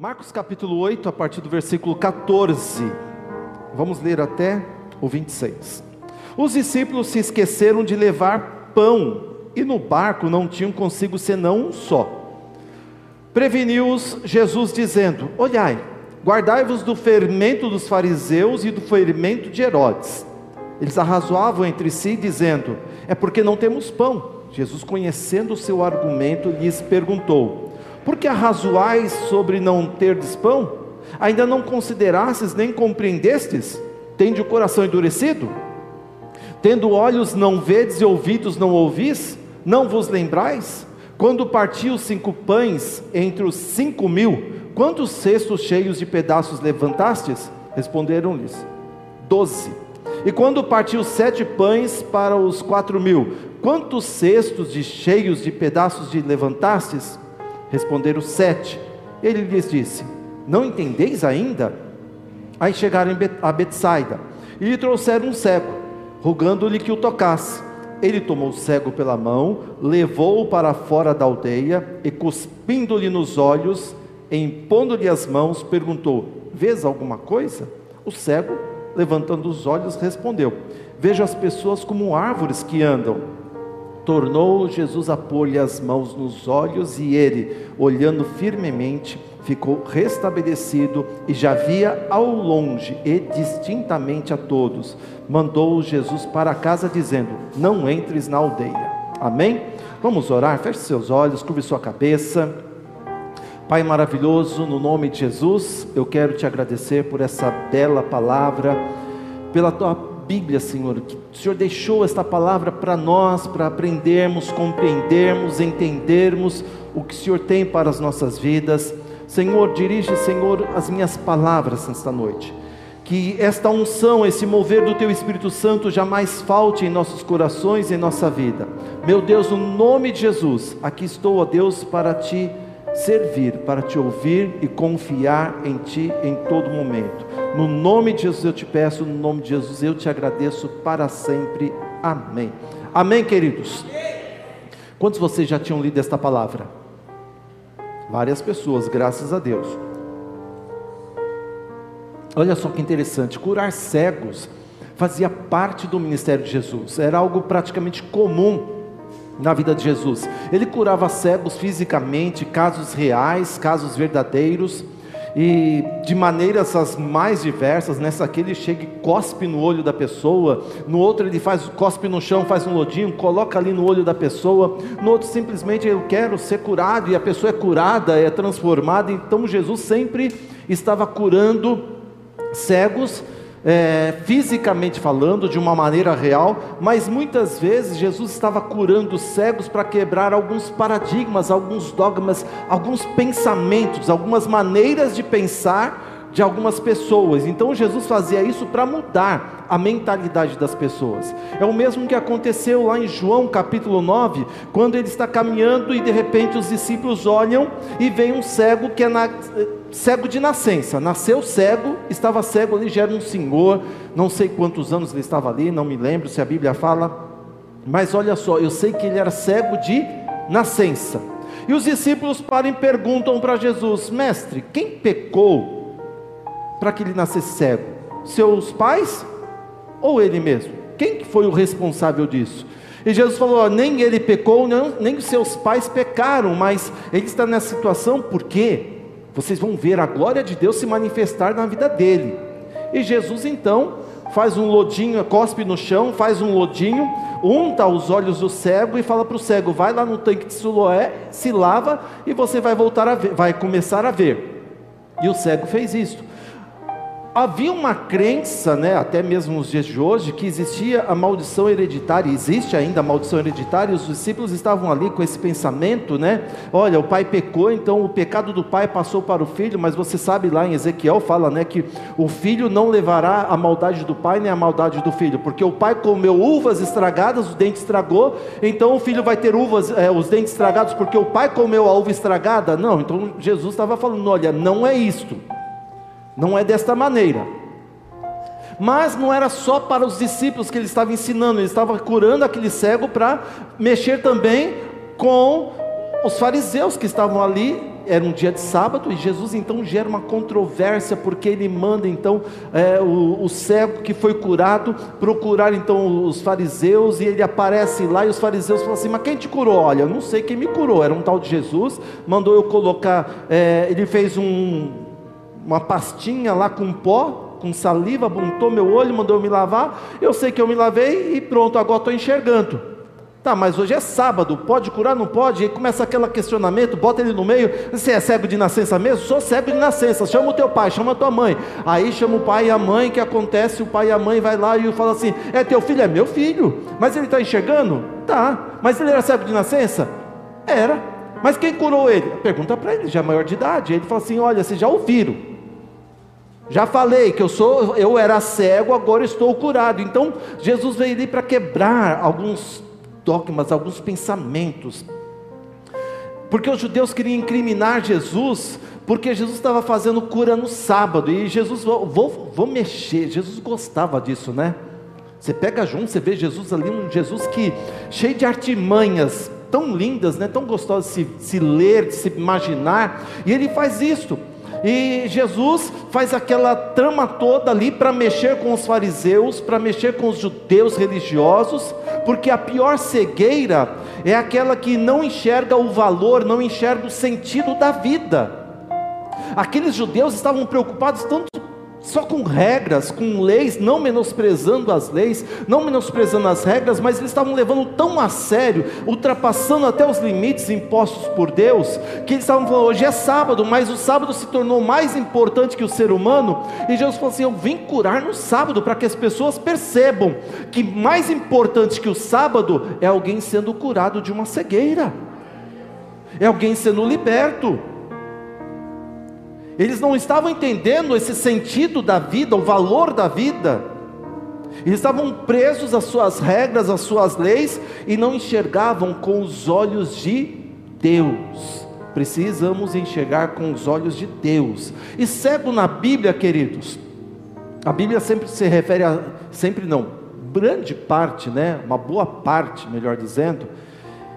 Marcos capítulo 8, a partir do versículo 14. Vamos ler até o 26. Os discípulos se esqueceram de levar pão e no barco não tinham consigo senão um só. Preveniu-os Jesus dizendo: Olhai, guardai-vos do fermento dos fariseus e do fermento de Herodes. Eles arrazoavam entre si, dizendo: É porque não temos pão. Jesus, conhecendo o seu argumento, lhes perguntou: Por que arrazoais sobre não terdes pão? Ainda não considerastes nem compreendestes? Tende o coração endurecido? Tendo olhos não vedes e ouvidos não ouvis? Não vos lembrais? Quando partiu cinco pães entre os cinco mil, quantos cestos cheios de pedaços levantastes? Responderam-lhes: Doze. E quando partiu sete pães para os quatro mil, quantos cestos de cheios de pedaços de levantastes? Responderam sete. Ele lhes disse: Não entendeis ainda? Aí chegaram a Betsaida e lhe trouxeram um cego, rogando-lhe que o tocasse. Ele tomou o cego pela mão, levou-o para fora da aldeia e, cuspindo-lhe nos olhos, impondo-lhe as mãos, perguntou: Vês alguma coisa? O cego, levantando os olhos, respondeu: Vejo as pessoas como árvores que andam. Tornou Jesus a pôr-lhe as mãos nos olhos e ele, olhando firmemente, ficou restabelecido e já via ao longe e distintamente a todos. Mandou Jesus para casa, dizendo: Não entres na aldeia. Amém? Vamos orar, feche seus olhos, curve sua cabeça. Pai maravilhoso, no nome de Jesus, eu quero te agradecer por essa bela palavra, pela tua Bíblia, Senhor, que o Senhor deixou esta palavra para nós, para aprendermos, compreendermos, entendermos o que o Senhor tem para as nossas vidas. Senhor, dirige, Senhor, as minhas palavras nesta noite. Que esta unção, esse mover do Teu Espírito Santo jamais falte em nossos corações e em nossa vida. Meu Deus, no nome de Jesus, aqui estou, ó Deus, para te servir, para te ouvir e confiar em Ti em todo momento. No nome de Jesus eu te peço, no nome de Jesus eu te agradeço para sempre. Amém. Amém, queridos. Quantos de vocês já tinham lido esta palavra? Várias pessoas, graças a Deus. Olha só que interessante, curar cegos fazia parte do ministério de Jesus, era algo praticamente comum na vida de Jesus. Ele curava cegos fisicamente, casos reais, casos verdadeiros, e de maneiras as mais diversas. Nessa aqui ele chega e cospe no olho da pessoa, no outro ele faz cospe no chão, faz um lodinho, coloca ali no olho da pessoa. No outro simplesmente eu quero ser curado e a pessoa é curada, é transformada. Então Jesus sempre estava curando cegos é, fisicamente falando, de uma maneira real, mas muitas vezes Jesus estava curando cegos para quebrar alguns paradigmas, alguns dogmas, alguns pensamentos, algumas maneiras de pensar de algumas pessoas. Então Jesus fazia isso para mudar a mentalidade das pessoas. É o mesmo que aconteceu lá em João capítulo 9, quando ele está caminhando e de repente os discípulos olham e vem um cego que é na, cego de nascença. Nasceu cego, estava cego ali, já era um senhor, não sei quantos anos ele estava ali, não me lembro se a Bíblia fala. Mas olha só, eu sei que ele era cego de nascença. E os discípulos param e perguntam para Jesus: Mestre, quem pecou para que ele nascesse cego? Seus pais ou ele mesmo? Quem foi o responsável disso? E Jesus falou: nem ele pecou, nem os seus pais pecaram, mas ele está nessa situação porque vocês vão ver a glória de Deus se manifestar na vida dele. E Jesus então faz um lodinho, cospe no chão, faz um lodinho, unta os olhos do cego e fala para o cego: vai lá no tanque de Siloé, se lava e você vai voltar a ver, vai começar a ver. E o cego fez isso havia uma crença, né, até mesmo nos dias de hoje, que existia a maldição hereditária, existe ainda a maldição hereditária, e os discípulos estavam ali com esse pensamento, né? Olha, o pai pecou, então o pecado do pai passou para o filho, mas você sabe lá em Ezequiel fala, né, que o filho não levará a maldade do pai nem a maldade do filho, porque o pai comeu uvas estragadas, o dente estragou, então o filho vai ter uvas, é, os dentes estragados porque o pai comeu a uva estragada? Não, então Jesus estava falando, olha, não é isto. Não é desta maneira. Mas não era só para os discípulos que ele estava ensinando, ele estava curando aquele cego para mexer também com os fariseus que estavam ali era um dia de sábado, e Jesus então gera uma controvérsia, porque ele manda então é, o, o, cego que foi curado procurar então os fariseus, e ele aparece lá, e os fariseus falam assim: Mas quem te curou? Olha, eu não sei quem me curou, era um tal de Jesus, mandou eu colocar, é, ele fez um, uma pastinha lá com pó, com saliva, buntou meu olho, mandou eu me lavar. Eu sei que eu me lavei e pronto, agora estou enxergando. Tá, mas hoje é sábado, pode curar, não pode? E começa aquele questionamento, bota ele no meio. Você é cego de nascença mesmo? Sou cego de nascença. Chama o teu pai, chama a tua mãe. Aí chama o pai e a mãe, que acontece? O pai e a mãe vai lá e fala assim: É teu filho? É meu filho. Mas ele está enxergando? Tá. Mas ele era cego de nascença? Era. Mas quem curou ele? Pergunta para ele, já é maior de idade. Ele fala assim: Olha, vocês já ouviram. Já falei que eu sou, eu era cego, agora estou curado. Então Jesus veio ali para quebrar alguns dogmas, alguns pensamentos. Porque os judeus queriam incriminar Jesus, porque Jesus estava fazendo cura no sábado, e Jesus, vou, vou, vou mexer, Jesus gostava disso, né? Você pega junto, você vê Jesus ali, um Jesus que, cheio de artimanhas, tão lindas, né? tão gostosas de se, se ler, de se imaginar, e ele faz isso. E Jesus faz aquela trama toda ali para mexer com os fariseus, para mexer com os judeus religiosos, porque a pior cegueira é aquela que não enxerga o valor, não enxerga o sentido da vida. Aqueles judeus estavam preocupados tanto só com regras, com leis, não menosprezando as leis, não menosprezando as regras, mas eles estavam levando tão a sério, ultrapassando até os limites impostos por Deus, que eles estavam falando: hoje é sábado, mas o sábado se tornou mais importante que o ser humano, e Jesus falou assim: eu vim curar no sábado, para que as pessoas percebam que mais importante que o sábado é alguém sendo curado de uma cegueira, é alguém sendo liberto. Eles não estavam entendendo esse sentido da vida, o valor da vida. Eles estavam presos às suas regras, às suas leis e não enxergavam com os olhos de Deus. Precisamos enxergar com os olhos de Deus. E cego na Bíblia, queridos, a Bíblia sempre se refere a, sempre não, grande parte, né, uma boa parte, melhor dizendo,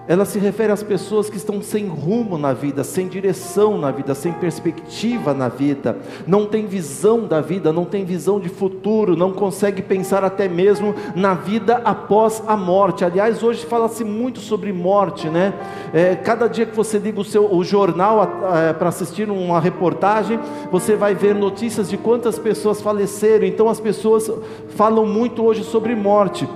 ela se refere às pessoas que estão sem rumo na vida, sem direção na vida, sem perspectiva na vida, não tem visão da vida, não tem visão de futuro, não consegue pensar até mesmo na vida após a morte. Aliás, hoje fala-se muito sobre morte, né? É, cada dia que você liga o, seu, o jornal é, para assistir uma reportagem, você vai ver notícias de quantas pessoas faleceram. Então, as pessoas falam muito hoje sobre morte.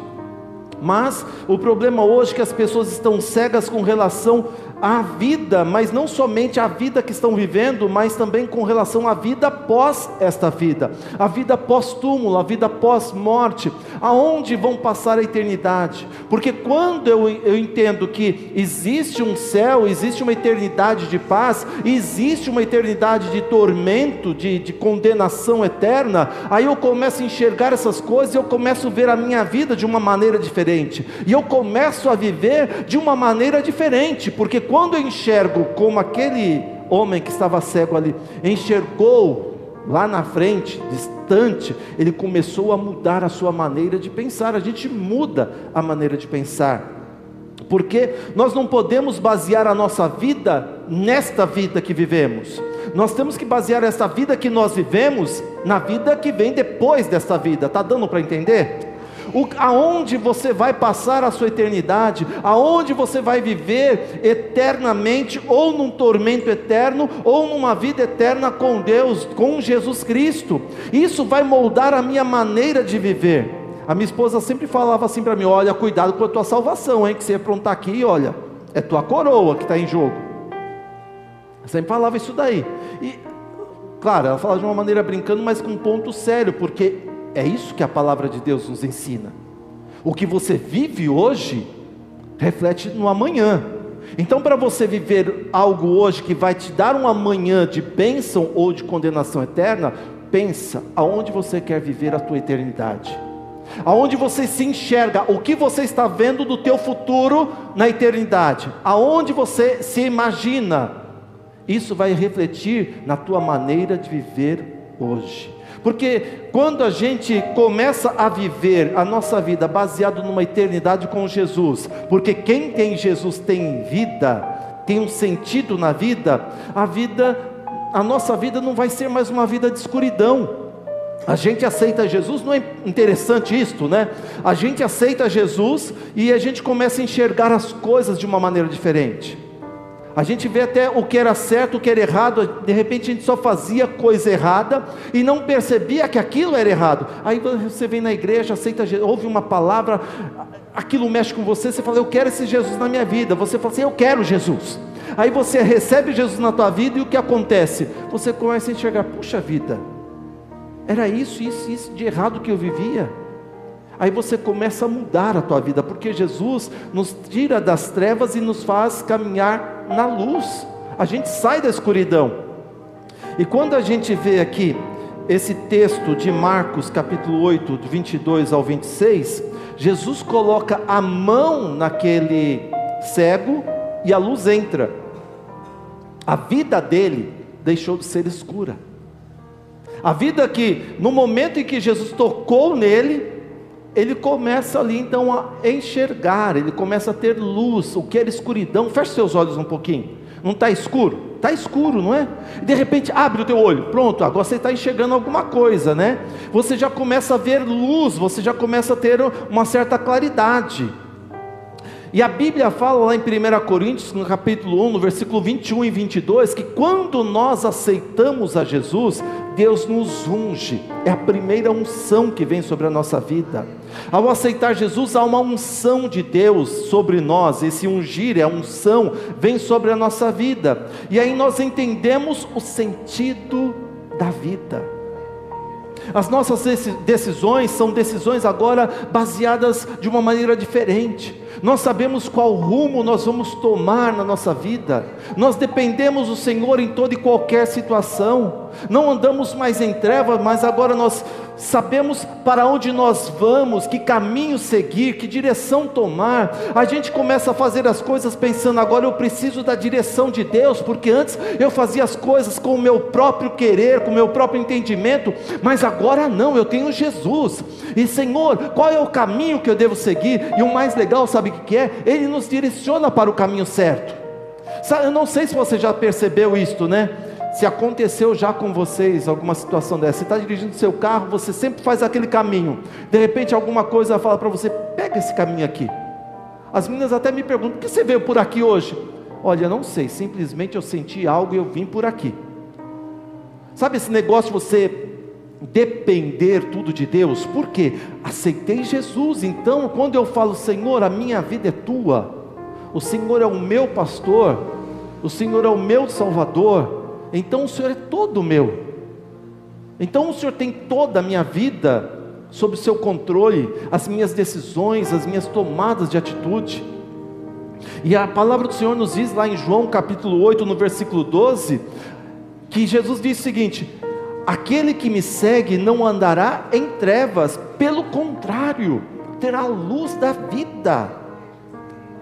Mas o problema hoje é que as pessoas estão cegas com relação à vida, mas não somente à vida que estão vivendo, mas também com relação à vida após esta vida, a vida pós-túmulo, a vida pós-morte, aonde vão passar a eternidade. Porque quando eu, eu entendo que existe um céu, existe uma eternidade de paz, existe uma eternidade de tormento, de, de condenação eterna, aí eu começo a enxergar essas coisas e eu começo a ver a minha vida de uma maneira diferente, e eu começo a viver de uma maneira diferente, porque quando eu enxergo como aquele homem que estava cego ali enxergou lá na frente, distante, ele começou a mudar a sua maneira de pensar. A gente muda a maneira de pensar. Porque nós não podemos basear a nossa vida nesta vida que vivemos. Nós temos que basear essa vida que nós vivemos na vida que vem depois desta vida. Tá dando para entender? O, aonde você vai passar a sua eternidade, aonde você vai viver eternamente, ou num tormento eterno, ou numa vida eterna com Deus, com Jesus Cristo. Isso vai moldar a minha maneira de viver. A minha esposa sempre falava assim para mim: olha, cuidado com a tua salvação, hein? Que você aprontar aqui, olha, é tua coroa que está em jogo. Eu sempre falava isso daí. E, claro, ela falava de uma maneira brincando, mas com um ponto sério, porque é isso que a palavra de Deus nos ensina. O que você vive hoje reflete no amanhã. Então, para você viver algo hoje que vai te dar um amanhã de bênção ou de condenação eterna, pensa aonde você quer viver a tua eternidade. Aonde você se enxerga, o que você está vendo do teu futuro na eternidade? Aonde você se imagina? Isso vai refletir na tua maneira de viver hoje. Porque quando a gente começa a viver a nossa vida baseado numa eternidade com Jesus, porque quem tem Jesus tem vida, tem um sentido na vida, a vida, a nossa vida não vai ser mais uma vida de escuridão. A gente aceita Jesus, não é interessante isto, né? A gente aceita Jesus e a gente começa a enxergar as coisas de uma maneira diferente. A gente vê até o que era certo, o que era errado, de repente a gente só fazia coisa errada e não percebia que aquilo era errado. Aí você vem na igreja, aceita, ouve uma palavra, aquilo mexe com você, você fala, eu quero esse Jesus na minha vida. Você fala assim, eu quero Jesus. Aí você recebe Jesus na tua vida e o que acontece? Você começa a enxergar, puxa vida, era isso, isso, isso de errado que eu vivia. Aí você começa a mudar a tua vida, porque Jesus nos tira das trevas e nos faz caminhar na luz. A gente sai da escuridão. E quando a gente vê aqui esse texto de Marcos, capítulo 8, de 22 ao 26, Jesus coloca a mão naquele cego e a luz entra. A vida dele deixou de ser escura. A vida que, no momento em que Jesus tocou nele, ele começa ali então a enxergar, ele começa a ter luz, o que era escuridão. Feche seus olhos um pouquinho. Não está escuro? Está escuro, não é? De repente abre o teu olho, pronto, agora você está enxergando alguma coisa, né? Você já começa a ver luz, você já começa a ter uma certa claridade. E a Bíblia fala lá em 1 Coríntios, no capítulo 1, no versículo 21 e 22, que quando nós aceitamos a Jesus, Deus nos unge, é a primeira unção que vem sobre a nossa vida. Ao aceitar Jesus, há uma unção de Deus sobre nós, esse ungir, é a unção, vem sobre a nossa vida, e aí nós entendemos o sentido da vida. As nossas decisões são decisões agora baseadas de uma maneira diferente nós sabemos qual rumo nós vamos tomar na nossa vida, nós dependemos do Senhor em toda e qualquer situação, não andamos mais em trevas, mas agora nós sabemos para onde nós vamos, que caminho seguir, que direção tomar. A gente começa a fazer as coisas pensando, agora eu preciso da direção de Deus, porque antes eu fazia as coisas com o meu próprio querer, com o meu próprio entendimento, mas agora não, eu tenho Jesus. E Senhor, qual é o caminho que eu devo seguir? E o mais legal, sabe o que é? Ele nos direciona para o caminho certo. Eu não sei se você já percebeu isto, né? Se aconteceu já com vocês alguma situação dessa, você está dirigindo seu carro, você sempre faz aquele caminho, de repente alguma coisa fala para você: pega esse caminho aqui. As meninas até me perguntam: por que você veio por aqui hoje? Olha, não sei, simplesmente eu senti algo e eu vim por aqui. Sabe esse negócio de você depender tudo de Deus? Por quê? Aceitei Jesus, então quando eu falo, Senhor, a minha vida é tua, o Senhor é o meu pastor, o Senhor é o meu salvador, então o Senhor é todo meu. Então o Senhor tem toda a minha vida sob o seu controle, as minhas decisões, as minhas tomadas de atitude. E a palavra do Senhor nos diz lá em João capítulo 8, no versículo 12, que Jesus diz o seguinte: Aquele que me segue não andará em trevas, pelo contrário, terá a luz da vida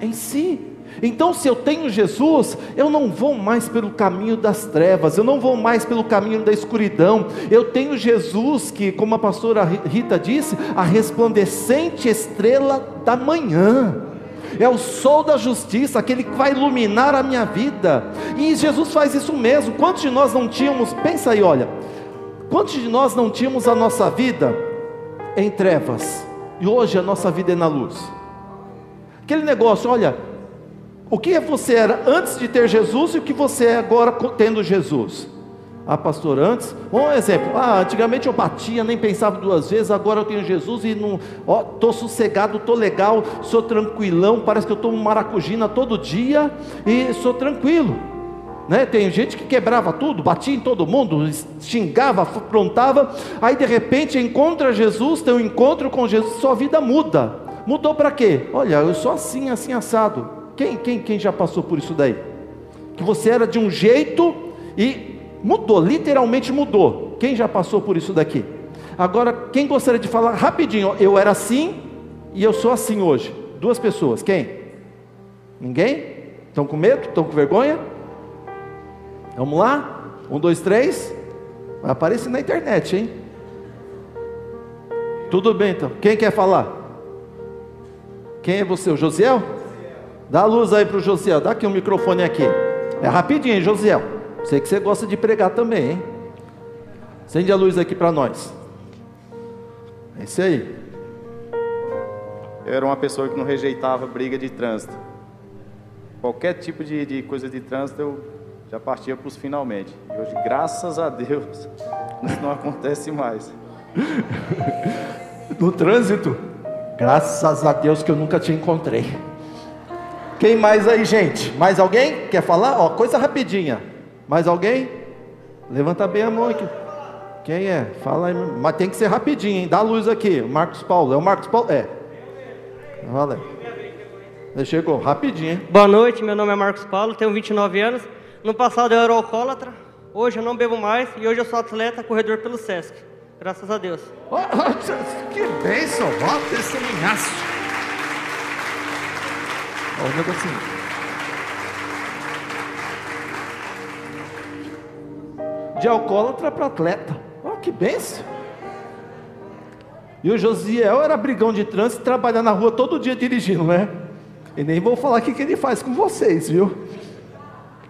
em si. Então, se eu tenho Jesus, eu não vou mais pelo caminho das trevas, eu não vou mais pelo caminho da escuridão. Eu tenho Jesus, que, como a pastora Rita disse, a resplandecente estrela da manhã. É o sol da justiça, aquele que vai iluminar a minha vida. E Jesus faz isso mesmo. Quantos de nós não tínhamos, pensa aí, olha, quantos de nós não tínhamos a nossa vida em trevas? E hoje a nossa vida é na luz. Aquele negócio, olha, o que você era antes de ter Jesus e o que você é agora tendo Jesus? Ah, pastor, antes, um exemplo, ah, antigamente eu batia, nem pensava duas vezes, agora eu tenho Jesus e não, ó, tô sossegado, tô legal, sou tranquilão, parece que eu tomo maracujina todo dia e sou tranquilo. Né? Tem gente que quebrava tudo, batia em todo mundo, xingava, aprontava, aí de repente encontra Jesus, tem um encontro com Jesus, sua vida muda. Mudou para quê? Olha, eu sou assim, assim assado. Quem, quem, quem já passou por isso daí? Que você era de um jeito e mudou, literalmente mudou. Quem já passou por isso daqui? Agora, quem gostaria de falar rapidinho? Eu era assim e eu sou assim hoje. Duas pessoas. Quem? Ninguém? Estão com medo? Estão com vergonha? Vamos lá? Um, dois, três. Vai aparecer na internet, hein? Tudo bem então. Quem quer falar? Quem é você? O Josiel? Dá a luz aí para o Josiel. Dá aqui o um microfone aqui. É rapidinho, hein, Josiel. Sei que você gosta de pregar também, hein? Acende a luz aqui para nós. É isso aí. Eu era uma pessoa que não rejeitava briga de trânsito. Qualquer tipo de, de coisa de trânsito eu já partia para os finalmente. E hoje, graças a Deus, isso não acontece mais. no trânsito? Graças a Deus que eu nunca te encontrei. Quem mais aí, gente? Mais alguém? Quer falar? Ó, coisa rapidinha. Mais alguém? Levanta bem a mão aqui. Quem é? Fala aí, mas tem que ser rapidinho, hein? Dá a luz aqui. Marcos Paulo. É o Marcos Paulo? É. Valeu. Ele chegou, rapidinho, hein? Boa noite, meu nome é Marcos Paulo, tenho 29 anos. No passado eu era alcoólatra, hoje eu não bebo mais e hoje eu sou atleta, corredor pelo Sesc. Graças a Deus. Oh, oh, que bênção, ó, testemunhaço. Olha negocinho. De alcoólatra para atleta. Oh, que bênção. E o Josiel era brigão de trânsito, trabalhando na rua todo dia dirigindo, né? E nem vou falar o que, que ele faz com vocês, viu?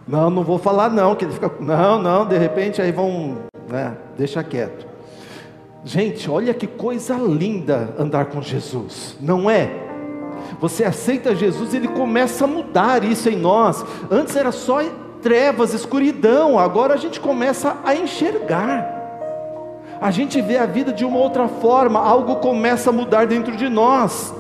Não, não vou falar não, que ele fica. Não, não, de repente aí vão. Né, deixa quieto. Gente, olha que coisa linda andar com Jesus, não é? Você aceita Jesus, ele começa a mudar isso em nós. Antes era só trevas, escuridão, agora a gente começa a enxergar. A gente vê a vida de uma outra forma, algo começa a mudar dentro de nós.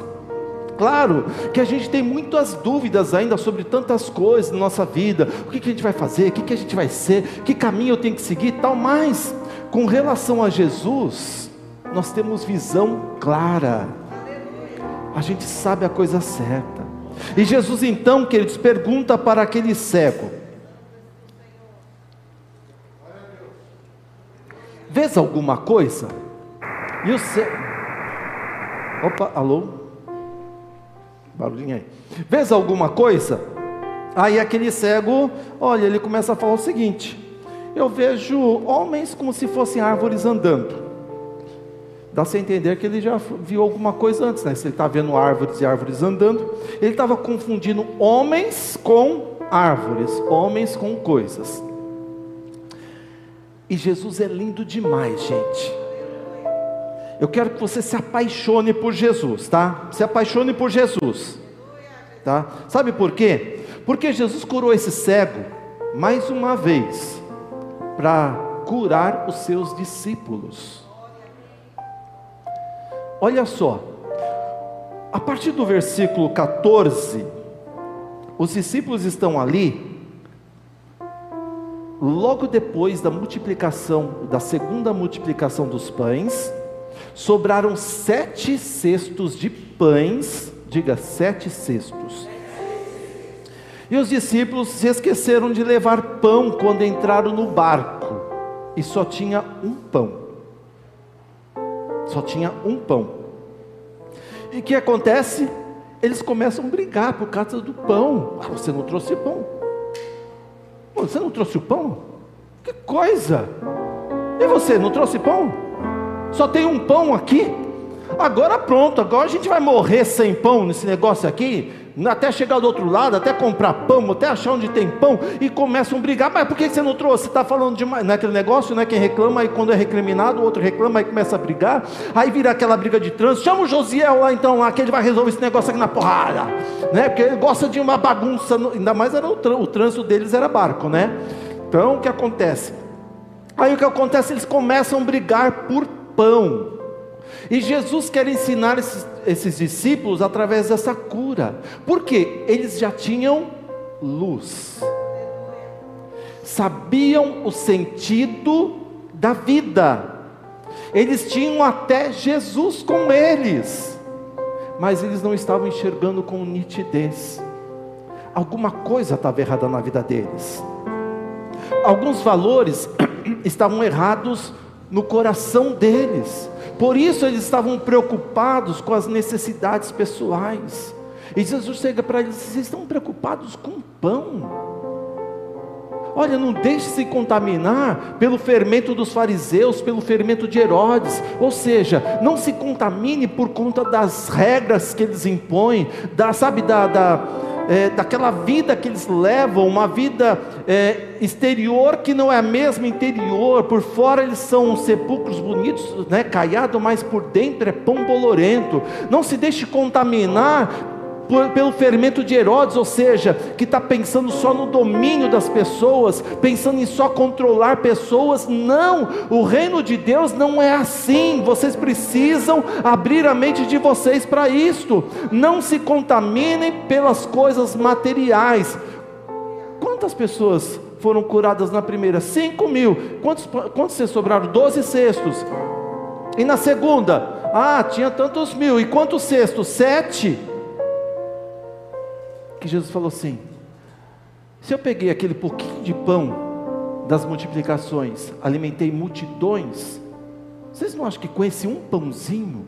Claro que a gente tem muitas dúvidas ainda sobre tantas coisas na nossa vida. O que, que a gente vai fazer? O que, que a gente vai ser? Que caminho eu tenho que seguir? Tal, mas com relação a Jesus, nós temos visão clara. A gente sabe a coisa certa. E Jesus então, queridos, pergunta para aquele cego: Vês alguma coisa? E o cego. Opa, alô? Barulhinho aí. Vês alguma coisa? Aí aquele cego, olha, ele começa a falar o seguinte: Eu vejo homens como se fossem árvores andando. Dá-se a entender que ele já viu alguma coisa antes, né? Se ele está vendo árvores e árvores andando, ele estava confundindo homens com árvores, homens com coisas. E Jesus é lindo demais, gente. Eu quero que você se apaixone por Jesus, tá? Se apaixone por Jesus, tá? Sabe por quê? Porque Jesus curou esse cego mais uma vez para curar os seus discípulos. Olha só, a partir do versículo 14, os discípulos estão ali, logo depois da multiplicação, da segunda multiplicação dos pães, sobraram sete cestos de pães, diga sete cestos. E os discípulos se esqueceram de levar pão quando entraram no barco, e só tinha um pão. Só tinha um pão. E o que acontece? Eles começam a brigar por causa do pão. Ah, você não trouxe pão. Você não trouxe o pão? Que coisa! E você não trouxe pão? Só tem um pão aqui. Agora pronto, agora a gente vai morrer sem pão nesse negócio aqui, até chegar do outro lado, até comprar pão, até achar onde tem pão, e começam a brigar. Mas por que você não trouxe? Você está falando demais. Naquele é negócio, né? Quem reclama, aí quando é recriminado, o outro reclama, aí começa a brigar. Aí vira aquela briga de trânsito. Chama o Josiel lá então, lá, que ele vai resolver esse negócio aqui na porrada. Né? Porque ele gosta de uma bagunça, ainda mais era o, trânsito, o trânsito deles era barco, né? Então o que acontece? Aí o que acontece? Eles começam a brigar por pão. E Jesus quer ensinar esses, esses discípulos através dessa cura, porque eles já tinham luz, sabiam o sentido da vida, eles tinham até Jesus com eles, mas eles não estavam enxergando com nitidez. Alguma coisa estava errada na vida deles, alguns valores estavam errados no coração deles. Por isso eles estavam preocupados com as necessidades pessoais. E Jesus chega para eles: vocês estão preocupados com pão. Olha, não deixe se contaminar pelo fermento dos fariseus, pelo fermento de Herodes. Ou seja, não se contamine por conta das regras que eles impõem, da, sabe, da, da é, daquela vida que eles levam, uma vida é, exterior que não é a mesma interior. Por fora eles são sepulcros bonitos, né, caiado, mas por dentro é pão bolorento. Não se deixe contaminar pelo fermento de Herodes, ou seja, que está pensando só no domínio das pessoas, pensando em só controlar pessoas. Não, o reino de Deus não é assim. Vocês precisam abrir a mente de vocês para isto. Não se contaminem pelas coisas materiais. Quantas pessoas foram curadas na primeira? Cinco mil. Quantos, quantos sobraram? Doze cestos. E na segunda? Ah, tinha tantos mil. E quantos cestos? Sete que Jesus falou assim: se eu peguei aquele pouquinho de pão das multiplicações, alimentei multidões, vocês não acham que com esse um pãozinho,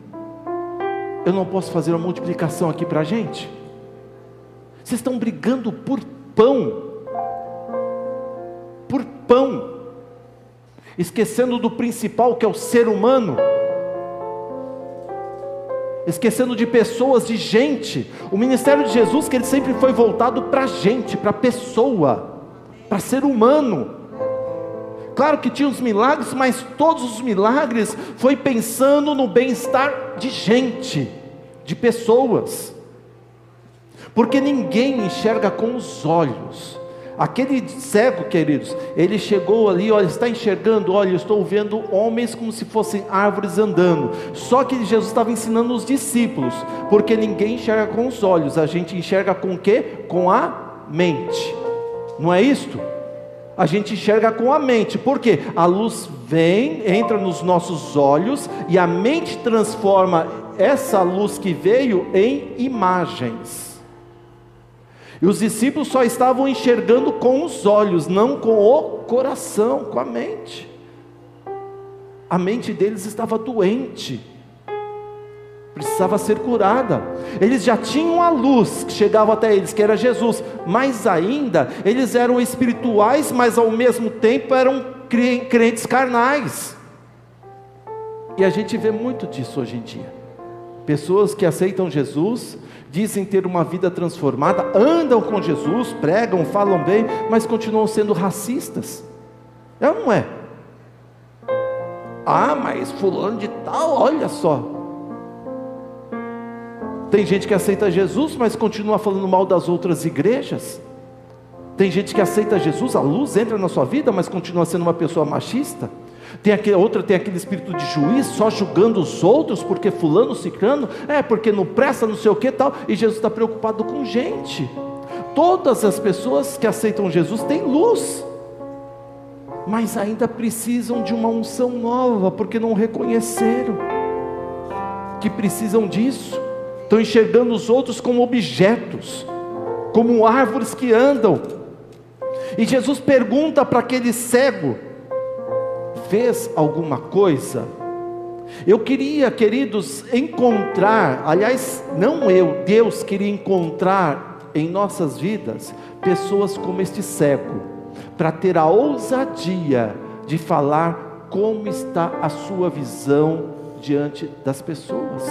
eu não posso fazer uma multiplicação aqui para a gente? Vocês estão brigando por pão, por pão, esquecendo do principal que é o ser humano esquecendo de pessoas, de gente. O ministério de Jesus, que ele sempre foi voltado para gente, para pessoa, para ser humano. Claro que tinha os milagres, mas todos os milagres foi pensando no bem-estar de gente, de pessoas. Porque ninguém enxerga com os olhos, Aquele cego, queridos, ele chegou ali, olha, está enxergando, olha, estou vendo homens como se fossem árvores andando. Só que Jesus estava ensinando os discípulos, porque ninguém enxerga com os olhos, a gente enxerga com o quê? Com a mente. Não é isto? A gente enxerga com a mente, porque a luz vem, entra nos nossos olhos e a mente transforma essa luz que veio em imagens. E os discípulos só estavam enxergando com os olhos, não com o coração, com a mente. A mente deles estava doente, precisava ser curada. Eles já tinham a luz que chegava até eles, que era Jesus, mas ainda eles eram espirituais, mas ao mesmo tempo eram crentes carnais. E a gente vê muito disso hoje em dia. Pessoas que aceitam Jesus, dizem ter uma vida transformada, andam com Jesus, pregam, falam bem, mas continuam sendo racistas. É ou não é? Ah, mas fulano de tal, olha só. Tem gente que aceita Jesus, mas continua falando mal das outras igrejas. Tem gente que aceita Jesus, a luz entra na sua vida, mas continua sendo uma pessoa machista. Tem aquele, outra tem aquele espírito de juiz, só julgando os outros, porque fulano, ciclano, é, porque não presta, não sei o que tal, e Jesus está preocupado com gente. Todas as pessoas que aceitam Jesus têm luz, mas ainda precisam de uma unção nova, porque não reconheceram que precisam disso, estão enxergando os outros como objetos, como árvores que andam. E Jesus pergunta para aquele cego, fez alguma coisa? Eu queria, queridos, encontrar, aliás, não eu, Deus queria encontrar em nossas vidas pessoas como este cego, para ter a ousadia de falar como está a sua visão diante das pessoas.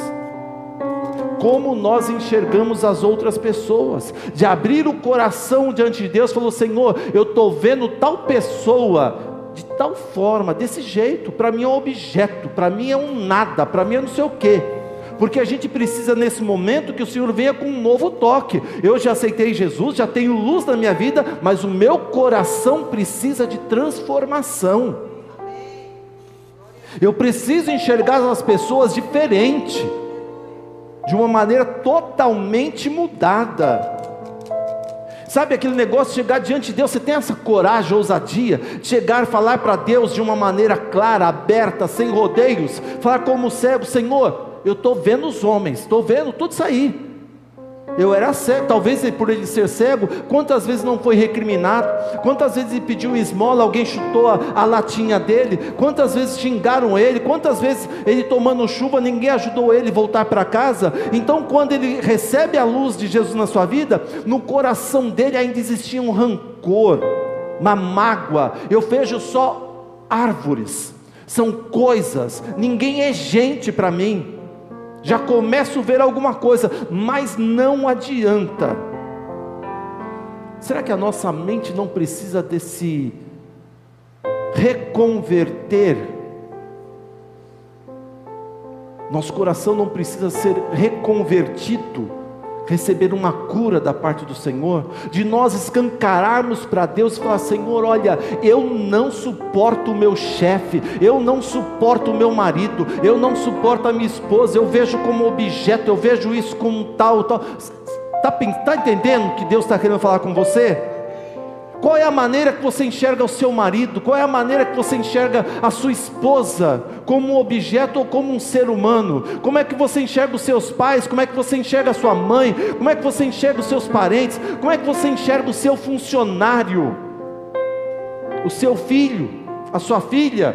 Como nós enxergamos as outras pessoas, de abrir o coração diante de Deus, falou: Senhor, eu estou vendo tal pessoa de tal forma, desse jeito, para mim é um objeto, para mim é um nada, para mim é não sei o quê. Porque a gente precisa nesse momento que o Senhor venha com um novo toque. Eu já aceitei Jesus, já tenho luz na minha vida, mas o meu coração precisa de transformação. Eu preciso enxergar as pessoas diferente, de uma maneira totalmente mudada. Sabe aquele negócio de chegar diante de Deus, você tem essa coragem, ousadia, de chegar falar para Deus de uma maneira clara, aberta, sem rodeios, falar como cego, Senhor, eu estou vendo os homens, estou vendo tudo isso aí, eu era cego, talvez por ele ser cego, quantas vezes não foi recriminado, quantas vezes ele pediu esmola, alguém chutou a, a latinha dele, quantas vezes xingaram ele, quantas vezes ele tomando chuva, ninguém ajudou ele voltar para casa. Então, quando ele recebe a luz de Jesus na sua vida, no coração dele ainda existia um rancor, uma mágoa. Eu vejo só árvores, são coisas, ninguém é gente para mim já começo a ver alguma coisa, mas não adianta. Será que a nossa mente não precisa desse reconverter? Nosso coração não precisa ser reconvertido receber uma cura da parte do Senhor, de nós escancararmos para Deus e falar: Senhor, olha, eu não suporto o meu chefe, eu não suporto o meu marido, eu não suporto a minha esposa, eu vejo como objeto, eu vejo isso como tal, tal. Está tá entendendo que Deus está querendo falar com você? Qual é a maneira que você enxerga o seu marido? Qual é a maneira que você enxerga a sua esposa? Como um objeto ou como um ser humano? Como é que você enxerga os seus pais? Como é que você enxerga a sua mãe? Como é que você enxerga os seus parentes? Como é que você enxerga o seu funcionário? O seu filho? A sua filha?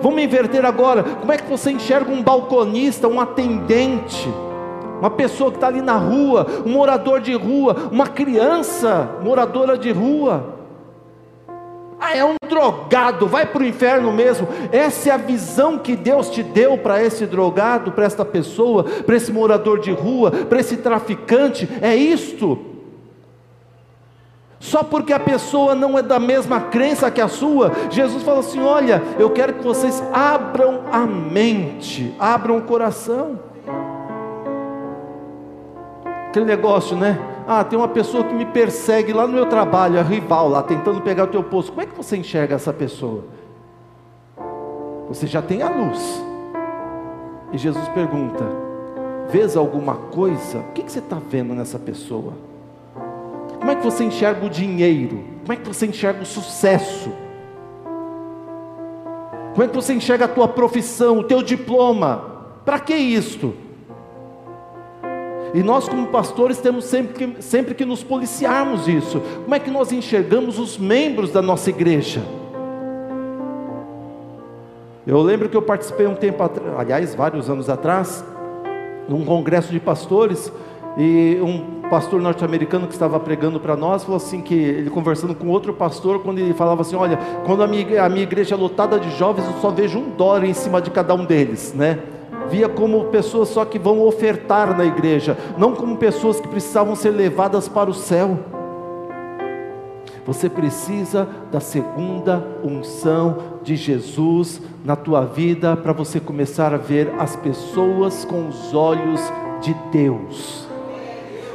Vamos inverter agora. Como é que você enxerga um balconista, um atendente? uma pessoa que está ali na rua, um morador de rua, uma criança moradora de rua. Ah, é um drogado, vai para o inferno mesmo. Essa é a visão que Deus te deu para esse drogado, para esta pessoa, para esse morador de rua, para esse traficante. É isto. Só porque a pessoa não é da mesma crença que a sua, Jesus fala assim: olha, eu quero que vocês abram a mente, abram o coração. Aquele negócio, né? Ah, tem uma pessoa que me persegue lá no meu trabalho, é rival lá, tentando pegar o teu posto. Como é que você enxerga essa pessoa? Você já tem a luz. E Jesus pergunta: Vês alguma coisa? O que, que você está vendo nessa pessoa? Como é que você enxerga o dinheiro? Como é que você enxerga o sucesso? Como é que você enxerga a tua profissão, o teu diploma? Para que isto? E nós, como pastores, temos sempre que, sempre que nos policiarmos isso. Como é que nós enxergamos os membros da nossa igreja? Eu lembro que eu participei um tempo atrás, aliás, vários anos atrás, num congresso de pastores, e um pastor norte-americano que estava pregando para nós falou assim que ele conversando com outro pastor, quando ele falava assim, olha, quando a minha, a minha igreja é lotada de jovens, eu só vejo um dólar em cima de cada um deles, né? Via como pessoas só que vão ofertar na igreja, não como pessoas que precisavam ser levadas para o céu. Você precisa da segunda unção de Jesus na tua vida para você começar a ver as pessoas com os olhos de Deus.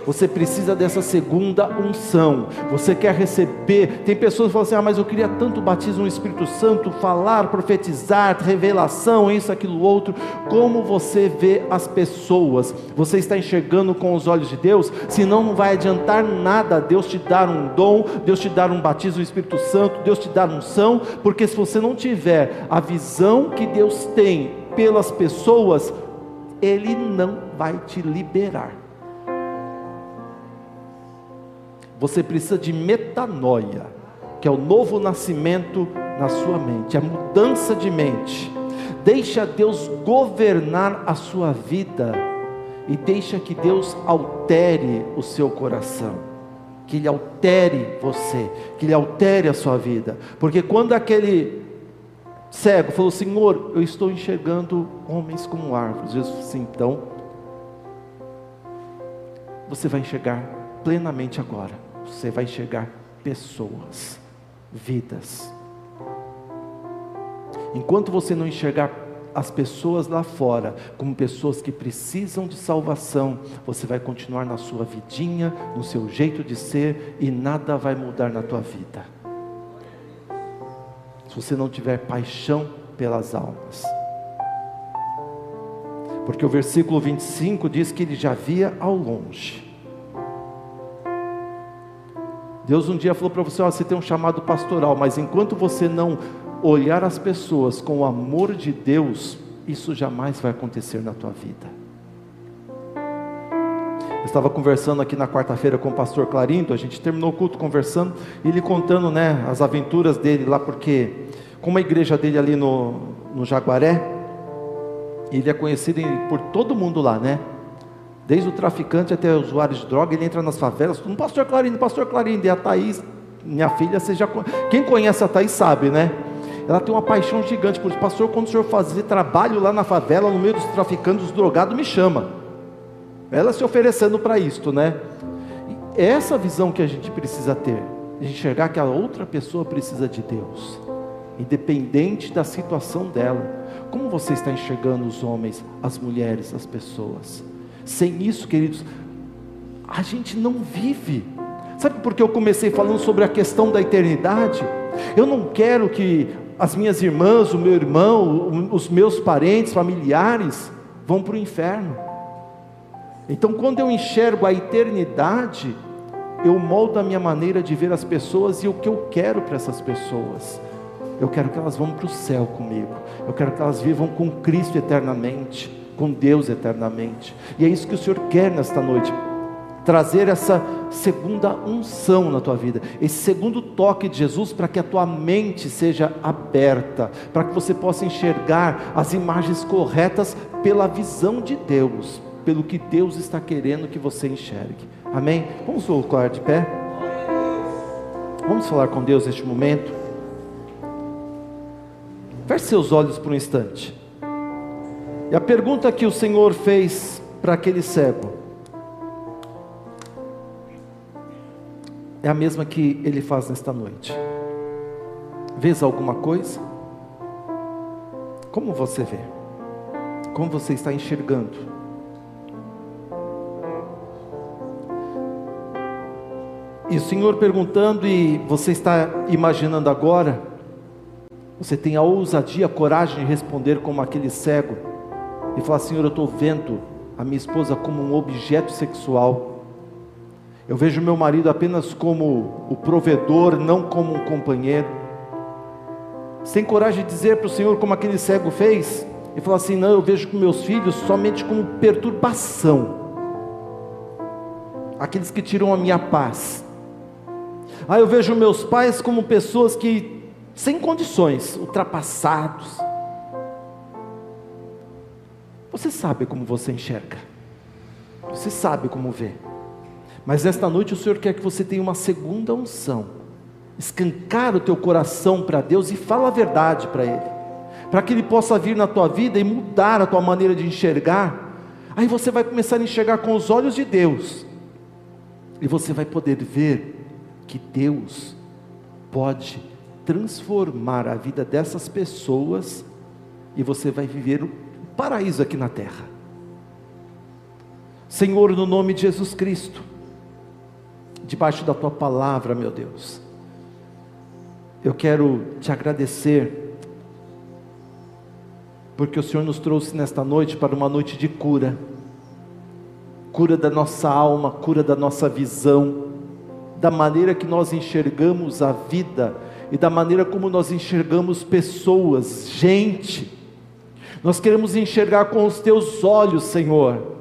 Você precisa dessa segunda unção. Você quer receber. Tem pessoas que falam assim: ah, mas eu queria tanto batismo no Espírito Santo, falar, profetizar, revelação, isso, aquilo, outro. Como você vê as pessoas? Você está enxergando com os olhos de Deus? Senão não vai adiantar nada Deus te dar um dom, Deus te dar um batismo no Espírito Santo, Deus te dar unção, porque se você não tiver a visão que Deus tem pelas pessoas, Ele não vai te liberar. Você precisa de metanoia, que é o novo nascimento na sua mente, a mudança de mente. Deixa Deus governar a sua vida e deixa que Deus altere o seu coração. Que Ele altere você, que Ele altere a sua vida. Porque quando aquele cego falou: Senhor, eu estou enxergando homens como árvores. Jesus disse: então, você vai enxergar plenamente agora você vai enxergar pessoas, vidas. Enquanto você não enxergar as pessoas lá fora como pessoas que precisam de salvação, você vai continuar na sua vidinha, no seu jeito de ser e nada vai mudar na tua vida. Se você não tiver paixão pelas almas. Porque o versículo 25 diz que ele já via ao longe Deus um dia falou para você: ó, você tem um chamado pastoral, mas enquanto você não olhar as pessoas com o amor de Deus, isso jamais vai acontecer na tua vida. Eu estava conversando aqui na quarta-feira com o pastor Clarindo, a gente terminou o culto conversando, e ele contando né, as aventuras dele lá, porque como a igreja dele ali no, no Jaguaré, ele é conhecido por todo mundo lá, né? Desde o traficante até o usuário de droga, ele entra nas favelas, um pastor Clarindo, pastor Clarindo, e a Thaís, minha filha, você já, quem conhece a Thaís sabe, né? Ela tem uma paixão gigante por isso. Pastor, quando o senhor fazer trabalho lá na favela, no meio dos traficantes, dos drogados, me chama. Ela se oferecendo para isto, né? É essa visão que a gente precisa ter, de enxergar que a outra pessoa precisa de Deus, independente da situação dela. Como você está enxergando os homens, as mulheres, as pessoas? Sem isso, queridos, a gente não vive. Sabe por que eu comecei falando sobre a questão da eternidade? Eu não quero que as minhas irmãs, o meu irmão, os meus parentes, familiares vão para o inferno. Então, quando eu enxergo a eternidade, eu moldo a minha maneira de ver as pessoas e o que eu quero para essas pessoas. Eu quero que elas vão para o céu comigo. Eu quero que elas vivam com Cristo eternamente, com Deus eternamente. E é isso que o Senhor quer nesta noite trazer essa segunda unção na tua vida, esse segundo toque de Jesus para que a tua mente seja aberta, para que você possa enxergar as imagens corretas pela visão de Deus, pelo que Deus está querendo que você enxergue. Amém? Vamos colocar de pé? Vamos falar com Deus neste momento. Feche seus olhos por um instante. E a pergunta que o Senhor fez para aquele cego é a mesma que ele faz nesta noite. Vês alguma coisa? Como você vê? Como você está enxergando? E o Senhor perguntando, e você está imaginando agora, você tem a ousadia, a coragem de responder como aquele cego, e falar: Senhor, eu estou vendo a minha esposa como um objeto sexual eu vejo meu marido apenas como o provedor, não como um companheiro. Sem coragem de dizer para o Senhor, como aquele cego fez, e falar assim: Não, eu vejo meus filhos somente como perturbação, aqueles que tiram a minha paz. Ah, eu vejo meus pais como pessoas que, sem condições, ultrapassados. Você sabe como você enxerga, você sabe como vê. Mas esta noite o Senhor quer que você tenha uma segunda unção. Escancar o teu coração para Deus e fala a verdade para Ele. Para que Ele possa vir na tua vida e mudar a tua maneira de enxergar. Aí você vai começar a enxergar com os olhos de Deus. E você vai poder ver que Deus pode transformar a vida dessas pessoas e você vai viver um paraíso aqui na terra. Senhor, no nome de Jesus Cristo, debaixo da tua palavra, meu Deus. Eu quero te agradecer, porque o Senhor nos trouxe nesta noite para uma noite de cura cura da nossa alma, cura da nossa visão, da maneira que nós enxergamos a vida e da maneira como nós enxergamos pessoas, gente. Nós queremos enxergar com os teus olhos, Senhor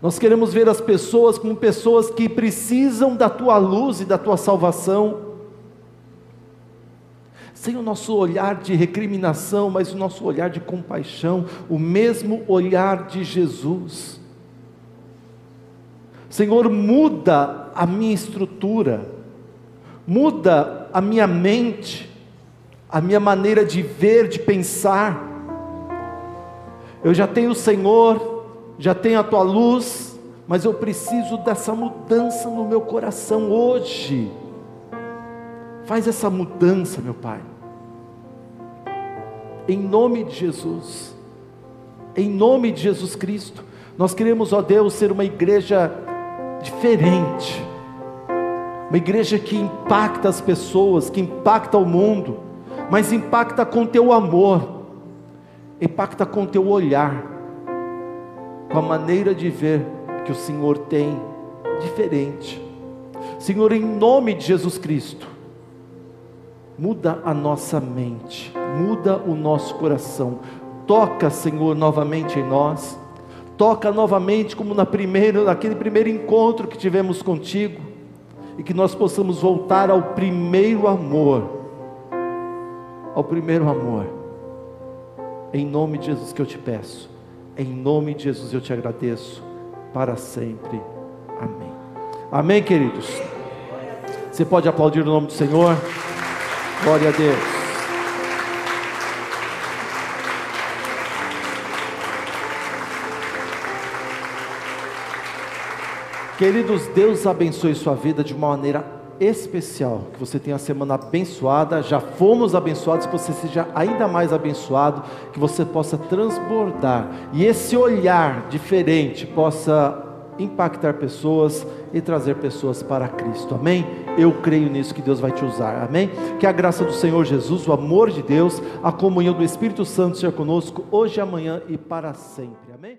nós queremos ver as pessoas como pessoas que precisam da tua luz e da tua salvação. Sem o nosso olhar de recriminação, mas o nosso olhar de compaixão, o mesmo olhar de Jesus. Senhor, muda a minha estrutura, muda a minha mente, a minha maneira de ver, de pensar. Eu já tenho o Senhor já tenho a tua luz, mas eu preciso dessa mudança no meu coração hoje. Faz essa mudança, meu Pai. Em nome de Jesus. Em nome de Jesus Cristo. Nós queremos, ó Deus, ser uma igreja diferente. Uma igreja que impacta as pessoas, que impacta o mundo, mas impacta com teu amor, impacta com teu olhar com a maneira de ver que o Senhor tem diferente. Senhor, em nome de Jesus Cristo, muda a nossa mente, muda o nosso coração. Toca, Senhor, novamente em nós. Toca novamente como na primeira, naquele primeiro encontro que tivemos contigo e que nós possamos voltar ao primeiro amor. Ao primeiro amor. Em nome de Jesus que eu te peço. Em nome de Jesus eu te agradeço para sempre. Amém. Amém, queridos. Você pode aplaudir o nome do Senhor? Glória a Deus. Queridos, Deus abençoe sua vida de uma maneira especial. Que você tenha uma semana abençoada. Já fomos abençoados, que você seja ainda mais abençoado, que você possa transbordar e esse olhar diferente possa impactar pessoas e trazer pessoas para Cristo. Amém? Eu creio nisso que Deus vai te usar. Amém? Que a graça do Senhor Jesus, o amor de Deus, a comunhão do Espírito Santo seja conosco hoje, amanhã e para sempre. Amém?